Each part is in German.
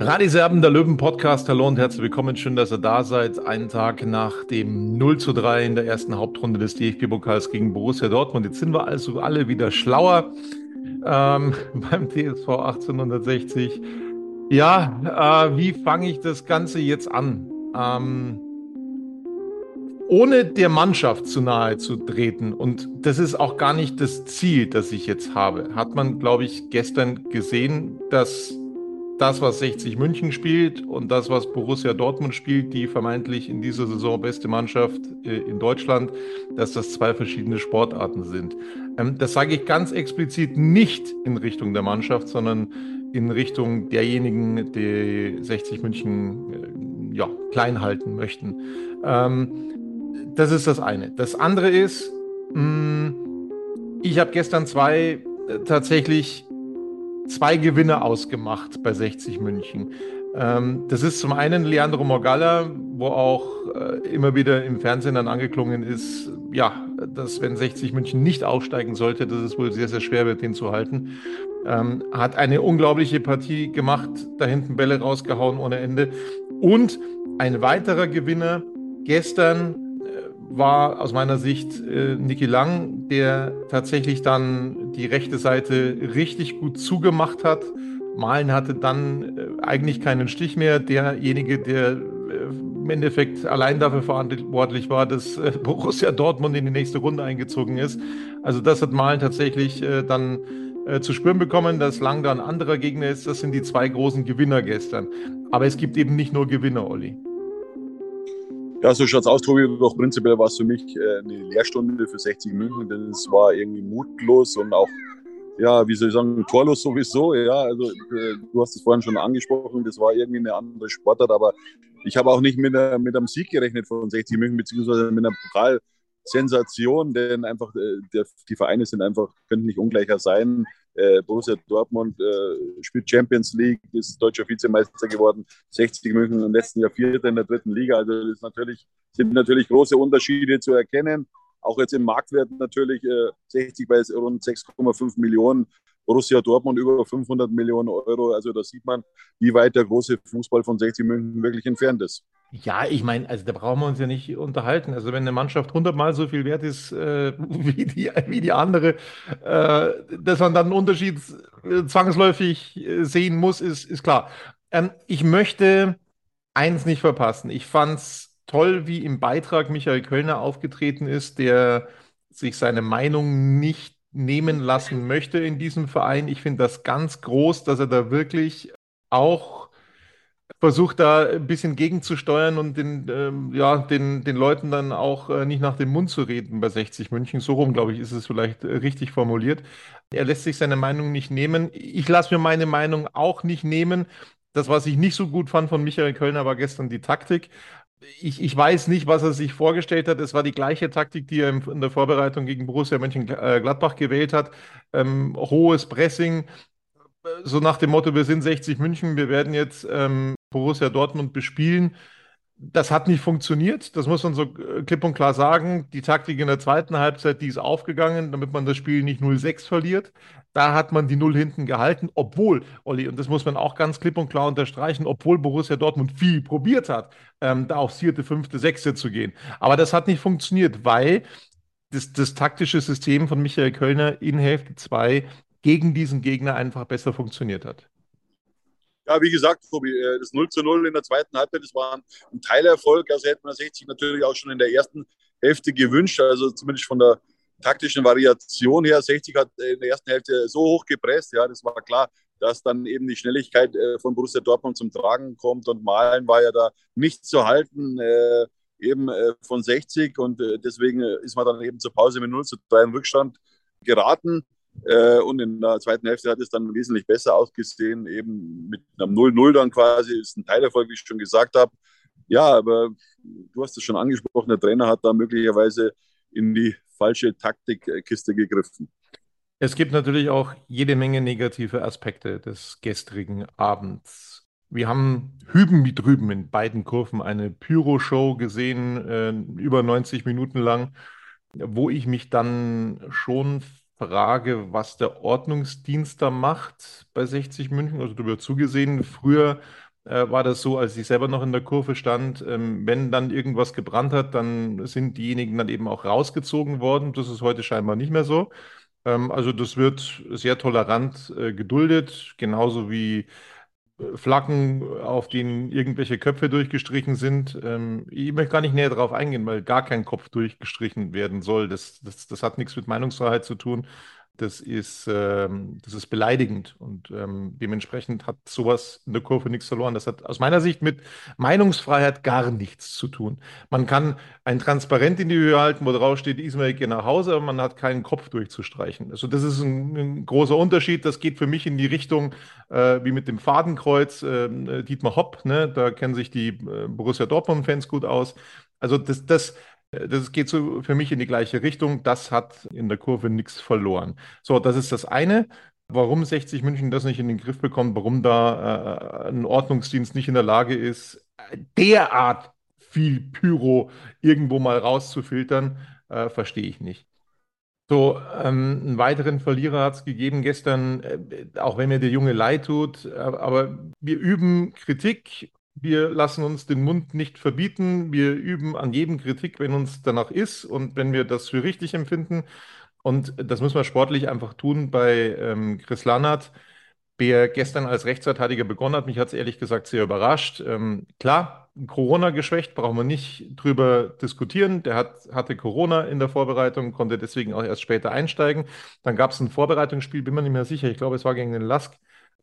Radiserben, der Löwen-Podcast. Hallo und herzlich willkommen. Schön, dass ihr da seid. Einen Tag nach dem 0 zu 3 in der ersten Hauptrunde des DFB-Pokals gegen Borussia Dortmund. Jetzt sind wir also alle wieder schlauer ähm, beim TSV 1860. Ja, äh, wie fange ich das Ganze jetzt an? Ähm, ohne der Mannschaft zu nahe zu treten, und das ist auch gar nicht das Ziel, das ich jetzt habe, hat man, glaube ich, gestern gesehen, dass das, was 60 München spielt und das, was Borussia Dortmund spielt, die vermeintlich in dieser Saison beste Mannschaft äh, in Deutschland, dass das zwei verschiedene Sportarten sind. Ähm, das sage ich ganz explizit nicht in Richtung der Mannschaft, sondern in Richtung derjenigen, die 60 München äh, ja, klein halten möchten. Ähm, das ist das eine. Das andere ist, mh, ich habe gestern zwei äh, tatsächlich zwei Gewinne ausgemacht bei 60 München. Ähm, das ist zum einen Leandro Morgalla, wo auch äh, immer wieder im Fernsehen dann angeklungen ist, ja, dass wenn 60 München nicht aufsteigen sollte, dass es wohl sehr, sehr schwer wird, den zu halten. Ähm, hat eine unglaubliche Partie gemacht, da hinten Bälle rausgehauen ohne Ende. Und ein weiterer Gewinner gestern war aus meiner Sicht äh, Niki Lang, der tatsächlich dann die rechte Seite richtig gut zugemacht hat. Malen hatte dann äh, eigentlich keinen Stich mehr. Derjenige, der äh, im Endeffekt allein dafür verantwortlich war, dass äh, Borussia Dortmund in die nächste Runde eingezogen ist. Also das hat Malen tatsächlich äh, dann äh, zu spüren bekommen, dass Lang da ein anderer Gegner ist. Das sind die zwei großen Gewinner gestern. Aber es gibt eben nicht nur Gewinner, Olli. Ja, so schaut's aus, Tobi. Doch prinzipiell war es für mich äh, eine Lehrstunde für 60 München, denn es war irgendwie mutlos und auch, ja, wie soll ich sagen, torlos sowieso. Ja, also äh, du hast es vorhin schon angesprochen, das war irgendwie eine andere Sportart, aber ich habe auch nicht mit, der, mit einem Sieg gerechnet von 60 München, beziehungsweise mit einer Pokalsensation, denn einfach äh, der, die Vereine sind einfach, könnten nicht ungleicher sein. Äh, Borussia Dortmund äh, spielt Champions League, ist deutscher Vizemeister geworden, 60 München im letzten Jahr Vierter in der dritten Liga. Also das natürlich, sind natürlich große Unterschiede zu erkennen. Auch jetzt im Marktwert natürlich äh, 60 bei rund 6,5 Millionen. Borussia Dortmund über 500 Millionen Euro. Also da sieht man, wie weit der große Fußball von 60 München wirklich entfernt ist. Ja, ich meine, also da brauchen wir uns ja nicht unterhalten. Also wenn eine Mannschaft hundertmal so viel wert ist äh, wie, die, wie die andere, äh, dass man dann einen Unterschied äh, zwangsläufig äh, sehen muss, ist, ist klar. Ähm, ich möchte eins nicht verpassen. Ich fand es toll, wie im Beitrag Michael Kölner aufgetreten ist, der sich seine Meinung nicht nehmen lassen möchte in diesem Verein. Ich finde das ganz groß, dass er da wirklich auch versucht, da ein bisschen gegenzusteuern und den, ähm, ja, den, den Leuten dann auch äh, nicht nach dem Mund zu reden bei 60 München. So rum, glaube ich, ist es vielleicht äh, richtig formuliert. Er lässt sich seine Meinung nicht nehmen. Ich lasse mir meine Meinung auch nicht nehmen. Das, was ich nicht so gut fand von Michael Kölner, war gestern die Taktik ich, ich weiß nicht, was er sich vorgestellt hat. Es war die gleiche Taktik, die er in der Vorbereitung gegen Borussia Mönchengladbach gewählt hat. Ähm, hohes Pressing, so nach dem Motto, wir sind 60 München, wir werden jetzt ähm, Borussia Dortmund bespielen. Das hat nicht funktioniert, das muss man so äh, klipp und klar sagen. Die Taktik in der zweiten Halbzeit, die ist aufgegangen, damit man das Spiel nicht 0-6 verliert. Da hat man die Null hinten gehalten, obwohl, Olli, und das muss man auch ganz klipp und klar unterstreichen, obwohl Borussia Dortmund viel probiert hat, ähm, da aufs vierte, fünfte, sechste zu gehen. Aber das hat nicht funktioniert, weil das, das taktische System von Michael Kölner in Hälfte 2 gegen diesen Gegner einfach besser funktioniert hat. Ja, wie gesagt, Tobi, äh, das 0 zu 0 in der zweiten Halbzeit, das war ein Teilerfolg. Also hätte man 60 natürlich auch schon in der ersten Hälfte gewünscht. Also zumindest von der taktischen Variation her. 60 hat in der ersten Hälfte so hoch gepresst. Ja, das war klar, dass dann eben die Schnelligkeit äh, von Borussia Dortmund zum Tragen kommt. Und Malen war ja da nicht zu halten. Äh, eben von 60 und deswegen ist man dann eben zur Pause mit 0 zu 3 im Rückstand geraten. Äh, und in der zweiten Hälfte hat es dann wesentlich besser ausgesehen, eben mit einem 0-0 dann quasi, ist ein Teilerfolg, wie ich schon gesagt habe. Ja, aber du hast es schon angesprochen, der Trainer hat da möglicherweise in die falsche Taktikkiste gegriffen. Es gibt natürlich auch jede Menge negative Aspekte des gestrigen Abends. Wir haben hüben wie drüben in beiden Kurven eine Pyro-Show gesehen, äh, über 90 Minuten lang, wo ich mich dann schon Frage, was der Ordnungsdienst da macht bei 60 München. Also darüber zugesehen, früher äh, war das so, als ich selber noch in der Kurve stand, ähm, wenn dann irgendwas gebrannt hat, dann sind diejenigen dann eben auch rausgezogen worden. Das ist heute scheinbar nicht mehr so. Ähm, also das wird sehr tolerant äh, geduldet, genauso wie Flaggen, auf denen irgendwelche Köpfe durchgestrichen sind. Ähm, ich möchte gar nicht näher darauf eingehen, weil gar kein Kopf durchgestrichen werden soll. Das, das, das hat nichts mit Meinungsfreiheit zu tun das ist, ähm, das ist beleidigend und ähm, dementsprechend hat sowas in der Kurve nichts verloren. Das hat aus meiner Sicht mit Meinungsfreiheit gar nichts zu tun. Man kann ein Transparent in die Höhe halten, wo drauf steht, Ismail geht nach Hause, aber man hat keinen Kopf durchzustreichen. Also das ist ein, ein großer Unterschied. Das geht für mich in die Richtung äh, wie mit dem Fadenkreuz äh, Dietmar Hopp. Ne? Da kennen sich die äh, Borussia Dortmund-Fans gut aus. Also das, das das geht so für mich in die gleiche Richtung. Das hat in der Kurve nichts verloren. So, das ist das eine. Warum 60 München das nicht in den Griff bekommt, warum da äh, ein Ordnungsdienst nicht in der Lage ist, derart viel Pyro irgendwo mal rauszufiltern, äh, verstehe ich nicht. So, ähm, einen weiteren Verlierer hat es gegeben gestern, äh, auch wenn mir der Junge leid tut, äh, aber wir üben Kritik wir lassen uns den Mund nicht verbieten. Wir üben an jedem Kritik, wenn uns danach ist und wenn wir das für richtig empfinden. Und das müssen wir sportlich einfach tun bei ähm, Chris Lannert, der gestern als Rechtsverteidiger begonnen hat. Mich hat es ehrlich gesagt sehr überrascht. Ähm, klar, Corona geschwächt, brauchen wir nicht drüber diskutieren. Der hat, hatte Corona in der Vorbereitung, konnte deswegen auch erst später einsteigen. Dann gab es ein Vorbereitungsspiel, bin mir nicht mehr sicher. Ich glaube, es war gegen den Lask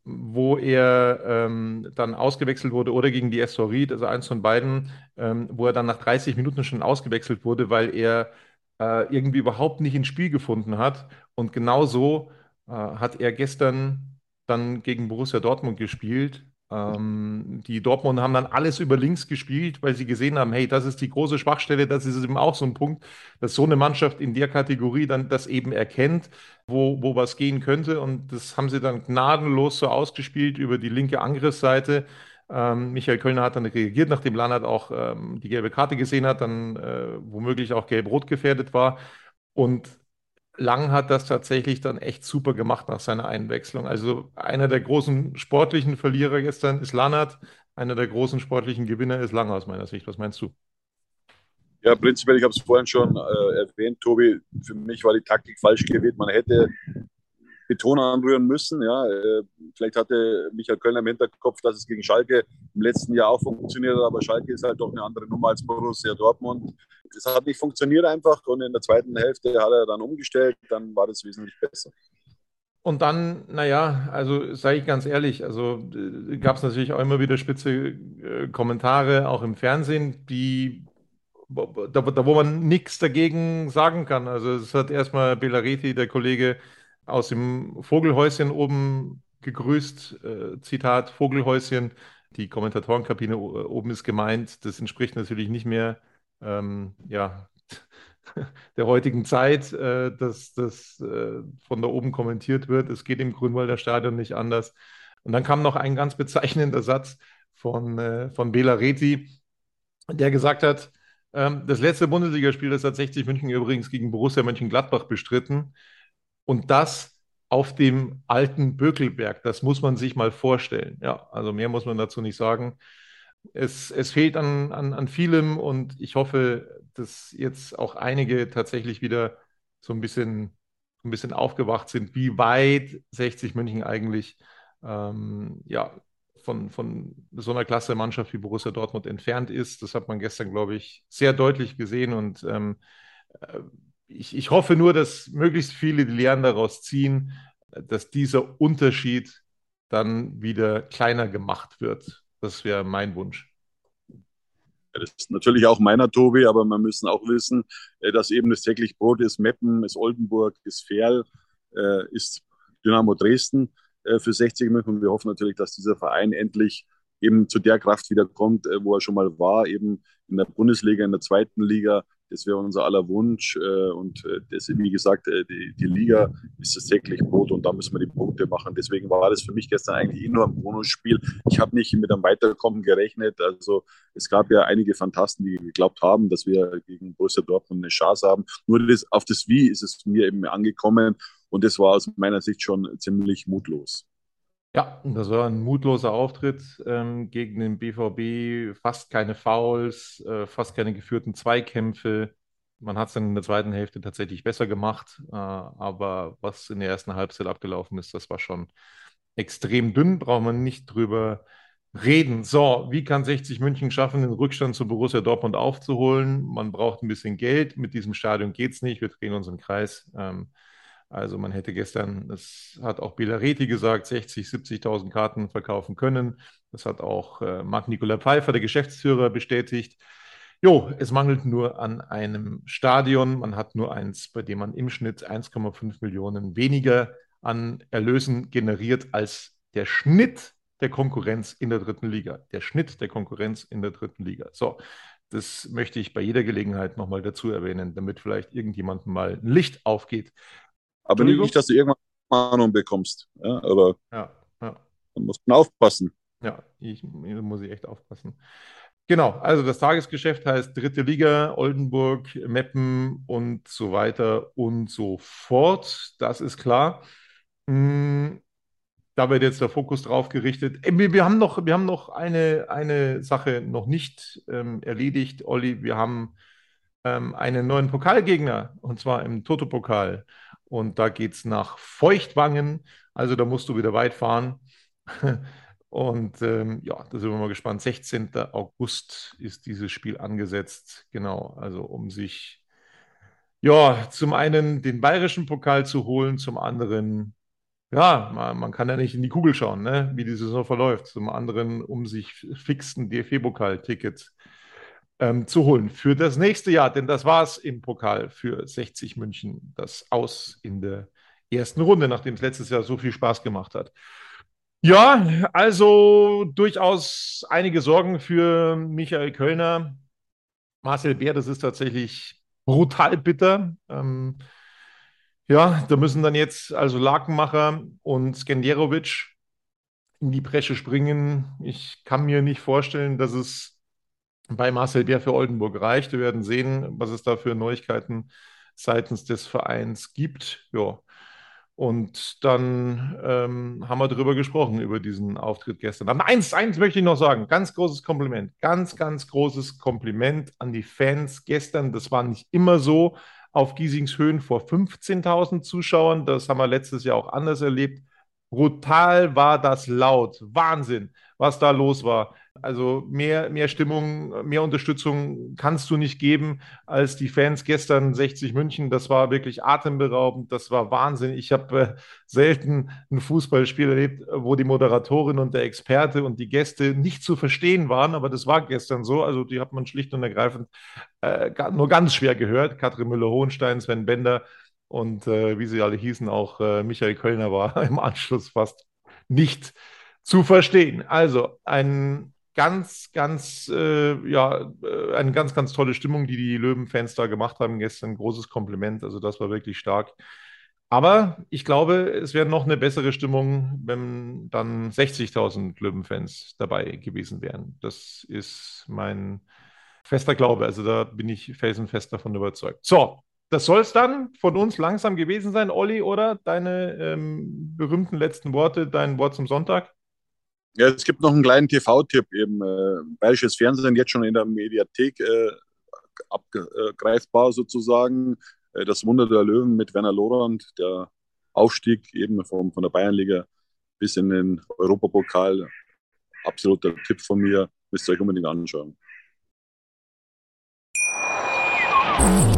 wo er ähm, dann ausgewechselt wurde oder gegen die Ried, also eins von beiden, ähm, wo er dann nach 30 Minuten schon ausgewechselt wurde, weil er äh, irgendwie überhaupt nicht ins Spiel gefunden hat. Und genauso äh, hat er gestern dann gegen Borussia Dortmund gespielt ähm, die Dortmund haben dann alles über links gespielt, weil sie gesehen haben, hey, das ist die große Schwachstelle, das ist eben auch so ein Punkt, dass so eine Mannschaft in der Kategorie dann das eben erkennt, wo, wo was gehen könnte. Und das haben sie dann gnadenlos so ausgespielt über die linke Angriffsseite. Ähm, Michael Kölner hat dann reagiert, nachdem Lannert auch ähm, die gelbe Karte gesehen hat, dann äh, womöglich auch gelb-rot gefährdet war. Und Lang hat das tatsächlich dann echt super gemacht nach seiner Einwechslung. Also einer der großen sportlichen Verlierer gestern ist Lannert, einer der großen sportlichen Gewinner ist Lang aus meiner Sicht. Was meinst du? Ja, prinzipiell, ich habe es vorhin schon äh, erwähnt, Tobi, für mich war die Taktik falsch gewählt. Man hätte Beton anrühren müssen. Ja. Äh, vielleicht hatte Michael Kölner im Hinterkopf, dass es gegen Schalke im letzten Jahr auch funktioniert hat, aber Schalke ist halt doch eine andere Nummer als Borussia Dortmund. Das hat nicht funktioniert einfach und in der zweiten Hälfte hat er dann umgestellt, dann war das wesentlich besser. Und dann, naja, also sage ich ganz ehrlich, also äh, gab es natürlich auch immer wieder spitze äh, Kommentare, auch im Fernsehen, die da, da wo man nichts dagegen sagen kann. Also es hat erstmal Belareti, der Kollege, aus dem Vogelhäuschen oben gegrüßt. Äh, Zitat Vogelhäuschen. Die Kommentatorenkabine oben ist gemeint. Das entspricht natürlich nicht mehr ähm, ja, der heutigen Zeit, äh, dass das äh, von da oben kommentiert wird. Es geht im Grünwalder Stadion nicht anders. Und dann kam noch ein ganz bezeichnender Satz von, äh, von Bela Reti, der gesagt hat, ähm, das letzte Bundesligaspiel, das hat 60 München übrigens gegen Borussia Mönchengladbach bestritten. Und das auf dem alten Bökelberg. Das muss man sich mal vorstellen. Ja, also mehr muss man dazu nicht sagen. Es, es fehlt an, an, an vielem und ich hoffe, dass jetzt auch einige tatsächlich wieder so ein bisschen, ein bisschen aufgewacht sind, wie weit 60 München eigentlich ähm, ja, von, von so einer Klasse Mannschaft wie Borussia Dortmund entfernt ist. Das hat man gestern, glaube ich, sehr deutlich gesehen und ähm, äh, ich, ich hoffe nur, dass möglichst viele die Lehren daraus ziehen, dass dieser Unterschied dann wieder kleiner gemacht wird. Das wäre mein Wunsch. Das ist natürlich auch meiner, Tobi, aber wir müssen auch wissen, äh, dass eben das täglich Brot ist Meppen, ist Oldenburg, ist Ferl, äh, ist Dynamo Dresden äh, für 60 München. Und wir hoffen natürlich, dass dieser Verein endlich eben zu der Kraft wiederkommt, wo er schon mal war, eben in der Bundesliga, in der zweiten Liga, das wäre unser aller Wunsch. Äh, und äh, das, wie gesagt, äh, die, die Liga ist das täglich Brot und da müssen wir die Punkte machen. Deswegen war das für mich gestern eigentlich eh nur ein Bonusspiel. Ich habe nicht mit einem Weiterkommen gerechnet. Also es gab ja einige Fantasten, die geglaubt haben, dass wir gegen Borussia Dortmund eine Chance haben. Nur das, auf das Wie ist es mir eben angekommen und das war aus meiner Sicht schon ziemlich mutlos. Ja, das war ein mutloser Auftritt ähm, gegen den BVB. Fast keine Fouls, äh, fast keine geführten Zweikämpfe. Man hat es dann in der zweiten Hälfte tatsächlich besser gemacht. Äh, aber was in der ersten Halbzeit abgelaufen ist, das war schon extrem dünn. Braucht man nicht drüber reden. So, wie kann 60 München schaffen, den Rückstand zu Borussia Dortmund aufzuholen? Man braucht ein bisschen Geld. Mit diesem Stadion geht es nicht. Wir drehen uns im Kreis. Ähm, also man hätte gestern, das hat auch Bilareti gesagt, 60, 70.000 Karten verkaufen können. Das hat auch äh, Marc-Nicolas Pfeiffer, der Geschäftsführer, bestätigt. Jo, es mangelt nur an einem Stadion. Man hat nur eins, bei dem man im Schnitt 1,5 Millionen weniger an Erlösen generiert als der Schnitt der Konkurrenz in der dritten Liga. Der Schnitt der Konkurrenz in der dritten Liga. So, das möchte ich bei jeder Gelegenheit nochmal dazu erwähnen, damit vielleicht irgendjemandem mal ein Licht aufgeht. Aber nicht, dass du irgendwann Ahnung bekommst. Ja, aber ja, ja. da muss man aufpassen. Ja, ich, da muss ich echt aufpassen. Genau, also das Tagesgeschäft heißt dritte Liga, Oldenburg, Meppen und so weiter und so fort. Das ist klar. Hm, da wird jetzt der Fokus drauf gerichtet. Äh, wir, wir, haben noch, wir haben noch eine, eine Sache noch nicht ähm, erledigt, Olli. Wir haben ähm, einen neuen Pokalgegner und zwar im Toto-Pokal. Und da geht es nach Feuchtwangen. Also da musst du wieder weit fahren. Und ähm, ja, da sind wir mal gespannt. 16. August ist dieses Spiel angesetzt. Genau, also um sich ja zum einen den bayerischen Pokal zu holen, zum anderen, ja, man, man kann ja nicht in die Kugel schauen, ne, wie die Saison verläuft. Zum anderen, um sich fixen DFB-Pokal-Tickets ähm, zu holen für das nächste Jahr. Denn das war es im Pokal für 60 München, das Aus in der ersten Runde, nachdem es letztes Jahr so viel Spaß gemacht hat. Ja, also durchaus einige Sorgen für Michael Kölner. Marcel Bär, das ist tatsächlich brutal bitter. Ähm, ja, da müssen dann jetzt also Lakenmacher und Skenderovic in die Bresche springen. Ich kann mir nicht vorstellen, dass es bei Marcel Bär für Oldenburg reicht. Wir werden sehen, was es da für Neuigkeiten seitens des Vereins gibt. Ja. Und dann ähm, haben wir darüber gesprochen, über diesen Auftritt gestern. Aber eins, eins möchte ich noch sagen. Ganz großes Kompliment. Ganz, ganz großes Kompliment an die Fans gestern. Das war nicht immer so auf Giesings Höhen vor 15.000 Zuschauern. Das haben wir letztes Jahr auch anders erlebt. Brutal war das laut. Wahnsinn, was da los war. Also mehr, mehr Stimmung, mehr Unterstützung kannst du nicht geben als die Fans gestern 60 München. Das war wirklich atemberaubend, das war Wahnsinn. Ich habe äh, selten ein Fußballspiel erlebt, wo die Moderatorin und der Experte und die Gäste nicht zu verstehen waren, aber das war gestern so. Also die hat man schlicht und ergreifend äh, nur ganz schwer gehört. Katrin Müller-Hohenstein, Sven Bender und äh, wie sie alle hießen, auch äh, Michael Kölner war im Anschluss fast nicht zu verstehen. Also ein ganz, ganz, äh, ja, äh, eine ganz, ganz tolle Stimmung, die die Löwen-Fans da gemacht haben gestern. Großes Kompliment. Also das war wirklich stark. Aber ich glaube, es wäre noch eine bessere Stimmung, wenn dann 60.000 Löwenfans dabei gewesen wären. Das ist mein fester Glaube. Also da bin ich felsenfest davon überzeugt. So, das soll es dann von uns langsam gewesen sein, Olli, oder? Deine ähm, berühmten letzten Worte, dein Wort zum Sonntag? Ja, es gibt noch einen kleinen TV-Tipp eben. Äh, Bayerisches Fernsehen jetzt schon in der Mediathek äh, abgreifbar sozusagen. Äh, das Wunder der Löwen mit Werner Lorand, der Aufstieg eben vom, von der Bayernliga bis in den Europapokal. Absoluter Tipp von mir. Müsst ihr euch unbedingt anschauen.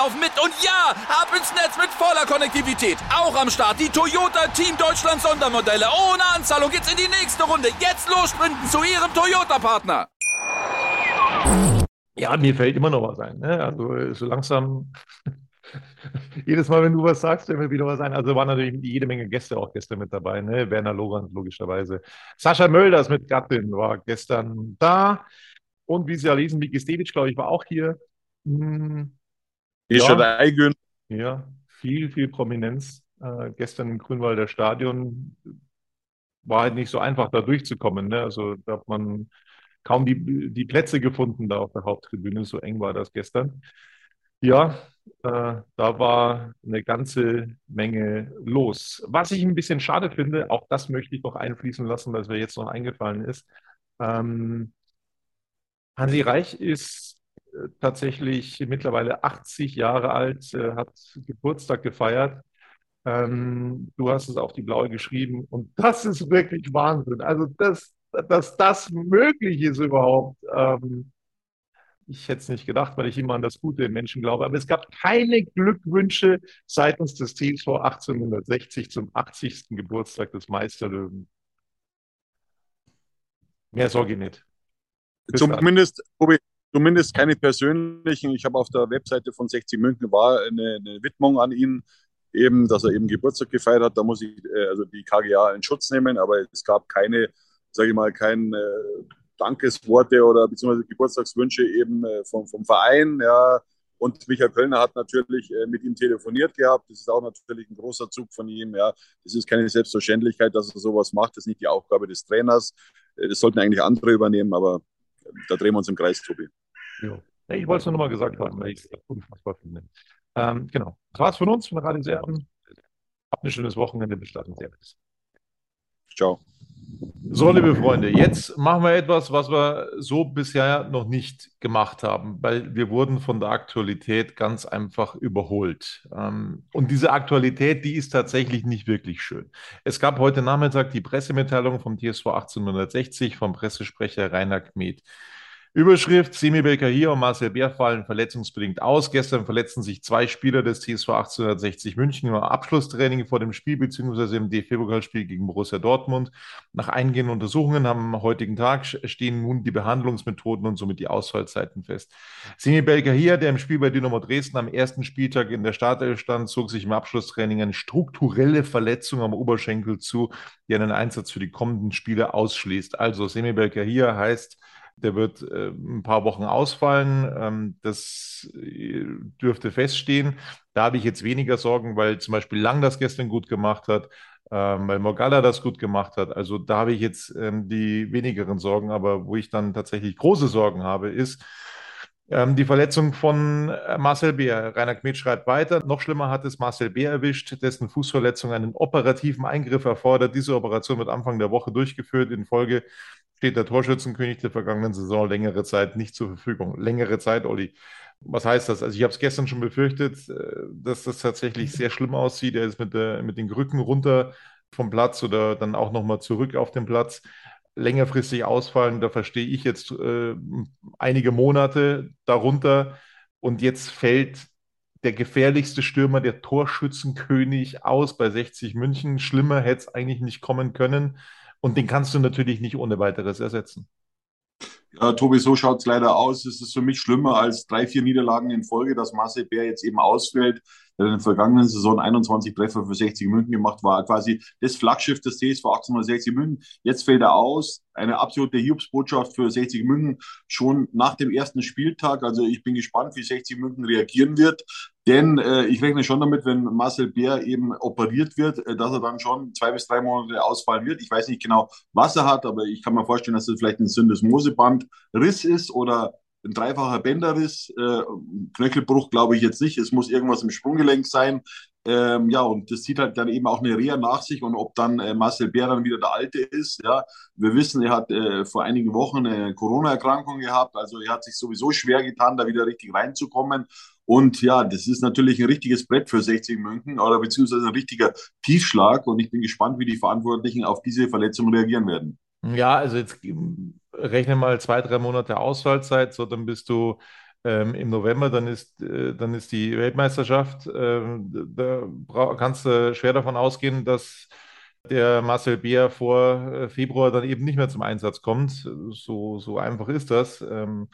laufen mit. Und ja, ab ins Netz mit voller Konnektivität. Auch am Start die Toyota Team Deutschland Sondermodelle. Ohne Anzahlung geht's in die nächste Runde. Jetzt los sprinten zu ihrem Toyota-Partner. Ja, mir fällt immer noch was ein. Ne? Also so langsam jedes Mal, wenn du was sagst, fällt mir wieder was ein. Also waren natürlich jede Menge Gäste auch gestern mit dabei. Ne? Werner Lorand logischerweise. Sascha Mölders mit Gattin war gestern da. Und wie Sie ja lesen, Miki Stevic, glaube ich, war auch hier. Hm, Ist schon Eigün. ja, viel, viel Prominenz. Äh, gestern im Grünwalder Stadion war halt nicht so einfach, da durchzukommen. Ne? Also da hat man kaum die, die Plätze gefunden da auf der Haupttribüne. So eng war das gestern. Ja, äh, da war eine ganze Menge los. Was ich ein bisschen schade finde, auch das möchte ich noch einfließen lassen, was mir jetzt noch eingefallen ist. Ähm, Hansi Reich ist tatsächlich mittlerweile 80 Jahre alt, äh, hat Geburtstag gefeiert. Ähm, du hast es auf die Blaue geschrieben und das ist wirklich Wahnsinn. Also, dass, dass das möglich ist überhaupt. Ähm, ich hätte es nicht gedacht, weil ich immer an das Gute im Menschen glaube. Aber es gab keine Glückwünsche seitens des Teams vor 1860 zum 80. Geburtstag des Meisterlöwen. Mehr sorge ich nicht. Bis. Zumindest, Tobi, zumindest keine persönlichen. Ich habe auf der Webseite von 60 München war eine, eine Widmung an ihn, eben, dass er eben Geburtstag gefeiert hat. Da muss ich äh, also die KGA in Schutz nehmen, aber es gab keine, sage ich mal, kein äh, Dankesworte oder beziehungsweise Geburtstagswünsche eben äh, vom, vom Verein. Ja. Und Michael Kölner hat natürlich äh, mit ihm telefoniert gehabt. Das ist auch natürlich ein großer Zug von ihm. Ja. Das ist keine Selbstverständlichkeit, dass er sowas macht. Das ist nicht die Aufgabe des Trainers. Äh, Das sollten eigentlich andere übernehmen, aber da drehen wir uns im Kreis, Tobi. Jo. Ja, Ich wollte es nur nochmal gesagt haben, weil ich es unfassbar finde. Ähm, genau. Das war's von uns, von Radio Serben. Habt ein schönes Wochenende. Bis dann. Servus. Ciao. So, liebe Freunde, jetzt machen wir etwas, was wir so bisher noch nicht gemacht haben, weil wir wurden von der Aktualität ganz einfach überholt. Ähm, Und diese Aktualität, die ist tatsächlich nicht wirklich schön. Es gab heute Nachmittag die Pressemitteilung vom TSV 1860 vom Pressesprecher Rainer Kmet. Überschrift: Semi Belkahir und Marcel Bär fallen verletzungsbedingt aus. Gestern verletzten sich zwei Spieler des TSV 1860 München im Abschlusstraining vor dem Spiel bzw. im DFB-Pokalspiel gegen Borussia Dortmund. Nach eingehenden Untersuchungen am heutigen Tag stehen nun die Behandlungsmethoden und somit die Ausfallzeiten fest. Semi Belkahir, der im Spiel bei Dynamo Dresden am ersten Spieltag in der Startelf stand, zog sich im Abschlusstraining eine strukturelle Verletzung am Oberschenkel zu, die einen Einsatz für die kommenden Spiele ausschließt. Also Semi Belkahir heißt, der wird äh, ein paar Wochen ausfallen. Ähm, das äh, dürfte feststehen. Da habe ich jetzt weniger Sorgen, weil zum Beispiel Lang das gestern gut gemacht hat, ähm, weil Morgalla das gut gemacht hat. Also da habe ich jetzt ähm, die wenigeren Sorgen. Aber wo ich dann tatsächlich große Sorgen habe, ist, ähm, die Verletzung von äh, Marcel Beer. Rainer Kmet schreibt weiter. Noch schlimmer hat es Marcel Beer erwischt, dessen Fußverletzung einen operativen Eingriff erfordert. Diese Operation wird Anfang der Woche durchgeführt. In Folge steht der Torschützenkönig der vergangenen Saison längere Zeit nicht zur Verfügung. Längere Zeit, Olli. Was heißt das? Also ich habe es gestern schon befürchtet, äh, dass das tatsächlich sehr schlimm aussieht. Er ist mit, der, mit den Rücken runter vom Platz oder dann auch nochmal zurück auf den Platz. Längerfristig ausfallen, da verstehe ich jetzt äh, einige Monate darunter. Und jetzt fällt der gefährlichste Stürmer, der Torschützenkönig aus bei 60 München. Schlimmer hätte es eigentlich nicht kommen können. Und den kannst du natürlich nicht ohne weiteres ersetzen. Ja, Tobi, so schaut es leider aus. Es ist für mich schlimmer als drei, vier Niederlagen in Folge, dass Marcel Bär jetzt eben ausfällt. Der in der vergangenen Saison 21 Treffer für 60 München gemacht, war quasi das Flaggschiff des TSV 1860 München. Jetzt fällt er aus. Eine absolute Hiobsbotschaft für 60 München schon nach dem ersten Spieltag. Also ich bin gespannt, wie 60 München reagieren wird. Denn äh, ich rechne schon damit, wenn Marcel Bär eben operiert wird, äh, dass er dann schon zwei bis drei Monate ausfallen wird. Ich weiß nicht genau, was er hat, aber ich kann mir vorstellen, dass es vielleicht ein Syndesmosebandriss ist oder ein dreifacher Bänderriss. Äh, Knöchelbruch glaube ich jetzt nicht. Es muss irgendwas im Sprunggelenk sein. Ähm, ja, und das zieht halt dann eben auch eine Reha nach sich und ob dann äh, Marcel Bär dann wieder der Alte ist. Ja, wir wissen, er hat äh, vor einigen Wochen eine Corona-Erkrankung gehabt, also er hat sich sowieso schwer getan, da wieder richtig reinzukommen. Und ja, das ist natürlich ein richtiges Brett für 60 München oder beziehungsweise ein richtiger Tiefschlag und ich bin gespannt, wie die Verantwortlichen auf diese Verletzung reagieren werden. Ja, also jetzt rechne mal zwei, drei Monate Ausfallzeit, so dann bist du ähm, im November, dann ist, äh, dann ist die Weltmeisterschaft. Ähm, da kannst du schwer davon ausgehen, dass der Marcel Beer vor äh, Februar dann eben nicht mehr zum Einsatz kommt. So, so einfach ist das. Ähm,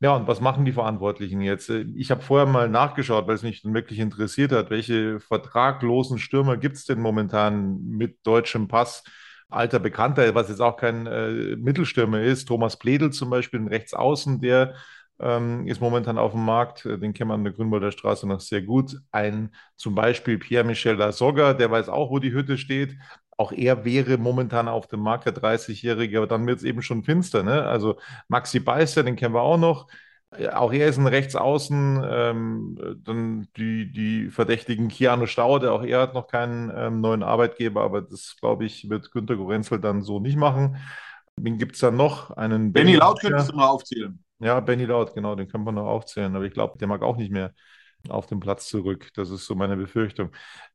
ja, und was machen die Verantwortlichen jetzt? Ich habe vorher mal nachgeschaut, weil es mich dann wirklich interessiert hat, welche vertraglosen Stürmer gibt es denn momentan mit deutschem Pass? Alter Bekannter, was jetzt auch kein äh, Mittelstürmer ist, Thomas Pledel zum Beispiel, ein Rechtsaußen, der ähm, ist momentan auf dem Markt. Den kennt man an der Grünwalder Straße noch sehr gut. Ein zum Beispiel Pierre-Michel Lasogga, der weiß auch, wo die Hütte steht. Auch er wäre momentan auf dem Markt, der 30-Jährige, aber dann wird es eben schon finster. Ne? Also Maxi Beister, den kennen wir auch noch. Äh, auch er ist ein Rechtsaußen. Ähm, dann die, die verdächtigen Keanu Staude, auch er hat noch keinen ähm, neuen Arbeitgeber, aber das, glaube ich, wird Günter Gorenzel dann so nicht machen. Wen gibt es dann noch? Einen Benny Laut könntest du mal aufzählen. Ja, Benny Laut, genau, den kann man noch aufzählen. Aber ich glaube, der mag auch nicht mehr auf den Platz zurück. Das ist so meine Befürchtung.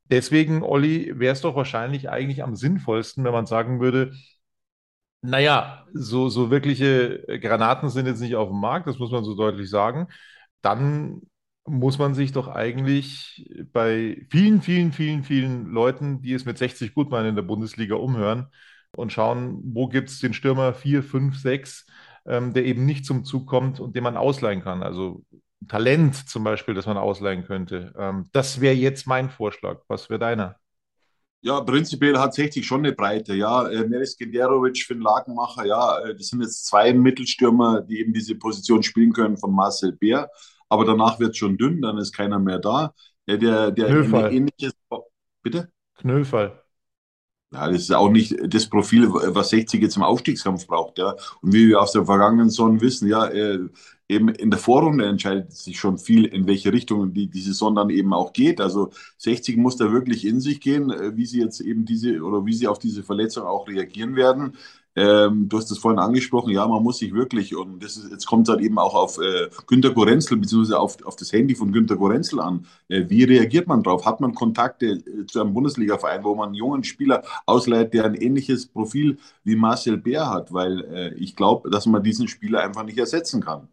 Deswegen, Olli, wäre es doch wahrscheinlich eigentlich am sinnvollsten, wenn man sagen würde, naja, so, so wirkliche Granaten sind jetzt nicht auf dem Markt, das muss man so deutlich sagen. Dann muss man sich doch eigentlich bei vielen, vielen, vielen, vielen Leuten, die es mit 60 gut meinen in der Bundesliga, umhören und schauen, wo gibt es den Stürmer 4, 5, 6, ähm, der eben nicht zum Zug kommt und den man ausleihen kann. Also Talent zum Beispiel, das man ausleihen könnte. Ähm, das wäre jetzt mein Vorschlag. Was wäre deiner? Ja, prinzipiell hat 60 schon eine Breite. Ja, äh, Meris Genderovic für den Lagenmacher, ja, äh, das sind jetzt zwei Mittelstürmer, die eben diese Position spielen können von Marcel Bär. Aber danach wird es schon dünn, dann ist keiner mehr da. Äh, der, der ähnliches. Bitte? Knöllfall. Ja, das ist auch nicht das Profil, was 60 jetzt im Aufstiegskampf braucht. Ja. Und wie wir aus der vergangenen Saison wissen, ja, äh, eben in der Vorrunde entscheidet sich schon viel, in welche Richtung die, die Saison dann eben auch geht. Also 60 muss da wirklich in sich gehen, äh, wie sie jetzt eben diese oder wie sie auf diese Verletzung auch reagieren werden. Ähm, du hast es vorhin angesprochen, ja, man muss sich wirklich, und das ist, jetzt kommt es halt eben auch auf äh, Günter Gorenzel, beziehungsweise auf, auf das Handy von Günter Gorenzel an. Äh, wie reagiert man drauf? Hat man Kontakte äh, zu einem Bundesliga-Verein, wo man einen jungen Spieler ausleiht, der ein ähnliches Profil wie Marcel Bär hat? Weil äh, ich glaube, dass man diesen Spieler einfach nicht ersetzen kann.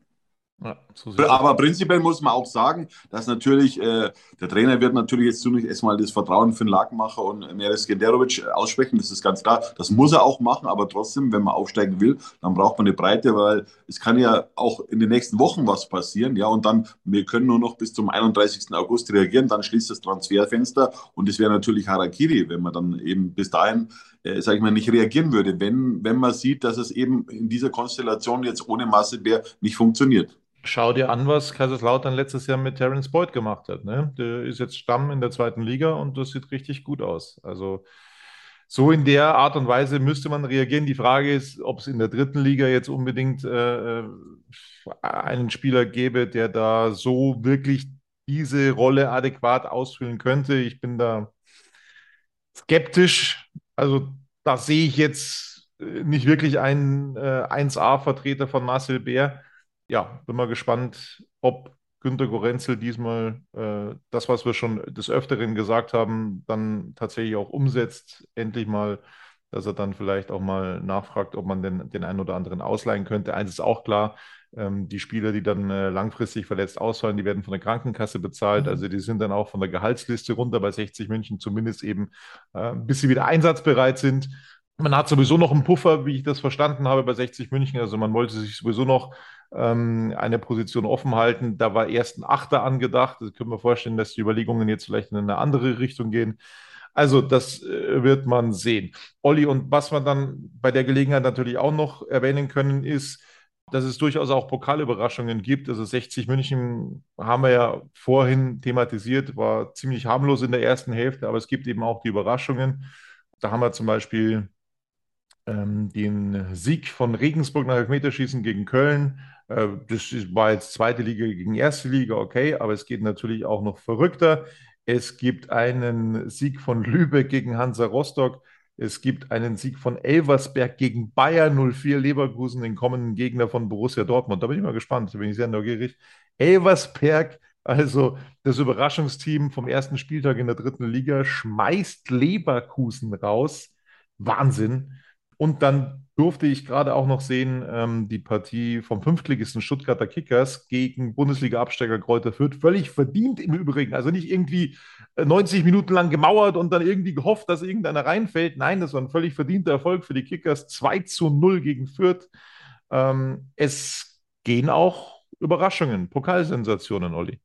Ja, so Aber prinzipiell muss man auch sagen, dass natürlich äh, der Trainer wird natürlich jetzt zunächst erstmal das Vertrauen für den Lagenmacher und Meres Genderovic äh, aussprechen, das ist ganz klar. Das muss er auch machen, aber trotzdem, wenn man aufsteigen will, dann braucht man eine Breite, weil es kann ja auch in den nächsten Wochen was passieren, ja, und dann, wir können nur noch bis zum 31. August reagieren, dann schließt das Transferfenster und es wäre natürlich Harakiri, wenn man dann eben bis dahin äh, sage ich mal, nicht reagieren würde, wenn, wenn man sieht, dass es eben in dieser Konstellation jetzt ohne Masse nicht funktioniert. Schau dir an, was Kaiserslautern letztes Jahr mit Terence Boyd gemacht hat. Ne? Der ist jetzt Stamm in der zweiten Liga und das sieht richtig gut aus. Also so in der Art und Weise müsste man reagieren. Die Frage ist, ob es in der dritten Liga jetzt unbedingt äh, äh, einen Spieler gäbe, der da so wirklich diese Rolle adäquat ausfüllen könnte. Ich bin da skeptisch. Also da sehe ich jetzt äh, nicht wirklich einen äh, 1A-Vertreter von Marcel Bär ja, bin mal gespannt, ob Günter Gorenzel diesmal äh, das, was wir schon des Öfteren gesagt haben, dann tatsächlich auch umsetzt, endlich mal dass er dann vielleicht auch mal nachfragt, ob man den, den einen oder anderen ausleihen könnte. Eins ist auch klar, ähm, die Spieler, die dann äh, langfristig verletzt ausfallen, die werden von der Krankenkasse bezahlt. Mhm. Also die sind dann auch von der Gehaltsliste runter bei 60 München, zumindest eben, äh, bis sie wieder einsatzbereit sind. Man hat sowieso noch einen Puffer, wie ich das verstanden habe, bei 60 München. Also man wollte sich sowieso noch ähm, eine Position offen halten. Da war erst ein Achter angedacht. Das können wir vorstellen, dass die Überlegungen jetzt vielleicht in eine andere Richtung gehen. Also das äh, wird man sehen. Olli, und was wir dann bei der Gelegenheit natürlich auch noch erwähnen können, ist, dass es durchaus auch Pokalüberraschungen gibt. Also 60 München haben wir ja vorhin thematisiert, war ziemlich harmlos in der ersten Hälfte, aber es gibt eben auch die Überraschungen. Da haben wir zum Beispiel ähm, den Sieg von Regensburg nach Elfmeterschießen gegen Köln. Äh, das war jetzt zweite Liga gegen erste Liga, okay, aber es geht natürlich auch noch verrückter. Es gibt einen Sieg von Lübeck gegen Hansa Rostock. Es gibt einen Sieg von Elversberg gegen Bayern 04 Leverkusen, den kommenden Gegner von Borussia Dortmund. Da bin ich mal gespannt, da bin ich sehr neugierig. Elversberg, also das Überraschungsteam vom ersten Spieltag in der dritten Liga, schmeißt Leverkusen raus. Wahnsinn. Und dann durfte ich gerade auch noch sehen, ähm, die Partie vom Fünftligisten Stuttgarter Kickers gegen Bundesliga-Absteiger Kräuter Fürth. Völlig verdient im Übrigen. Also nicht irgendwie 90 äh, Minuten lang gemauert und dann irgendwie gehofft, dass irgendeiner reinfällt. Nein, das war ein völlig verdienter Erfolg für die Kickers. 2 zu 0 gegen Fürth. Ähm, es gehen auch Überraschungen, Pokalsensationen, Olli.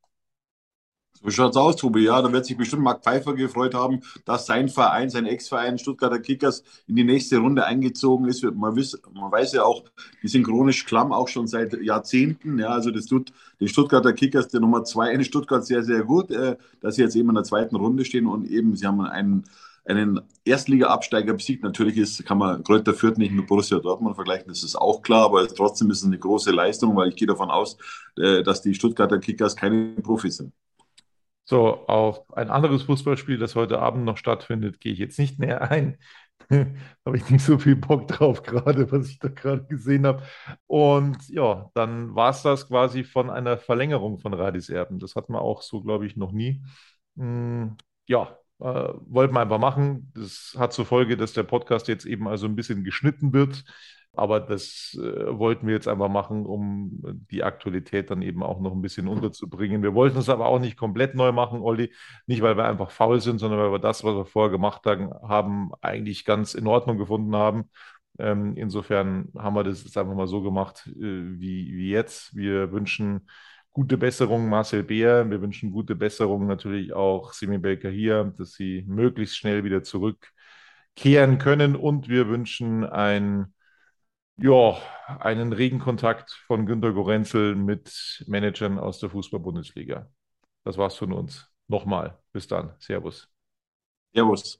So schaut's aus, Tobi. Ja, da wird sich bestimmt Marc Pfeiffer gefreut haben, dass sein Verein, sein Ex-Verein Stuttgarter Kickers in die nächste Runde eingezogen ist. Man, wiss, man weiß ja auch, die sind chronisch klamm, auch schon seit Jahrzehnten. Ja, also das tut den Stuttgarter Kickers, der Nummer zwei in Stuttgart, sehr, sehr gut, äh, dass sie jetzt eben in der zweiten Runde stehen und eben, sie haben einen einen Erstliga-Absteiger besiegt. Natürlich ist, kann man Kräuter Fürth nicht mit Borussia Dortmund vergleichen, das ist auch klar, aber trotzdem ist es eine große Leistung, weil ich gehe davon aus, äh, dass die Stuttgarter Kickers keine Profis sind. So, auf ein anderes Fußballspiel, das heute Abend noch stattfindet, gehe ich jetzt nicht näher ein. habe ich nicht so viel Bock drauf gerade, was ich da gerade gesehen habe. Und ja, dann war es das quasi von einer Verlängerung von Radis Erben. Das hat man auch so, glaube ich, noch nie. Hm, ja, äh, wollten wir einfach machen. Das hat zur Folge, dass der Podcast jetzt eben also ein bisschen geschnitten wird. Aber das äh, wollten wir jetzt einfach machen, um die Aktualität dann eben auch noch ein bisschen unterzubringen. Wir wollten es aber auch nicht komplett neu machen, Olli. Nicht, weil wir einfach faul sind, sondern weil wir das, was wir vorher gemacht haben, eigentlich ganz in Ordnung gefunden haben. Ähm, insofern haben wir das jetzt einfach mal so gemacht, äh, wie, wie jetzt. Wir wünschen gute Besserung Marcel Beer. Wir wünschen gute Besserung natürlich auch Simi Belker hier, dass sie möglichst schnell wieder zurückkehren können. Und wir wünschen ein ja, einen regen Kontakt von Günter Gorenzel mit Managern aus der Fußball-Bundesliga. Das war's von uns. Nochmal. Bis dann. Servus. Servus.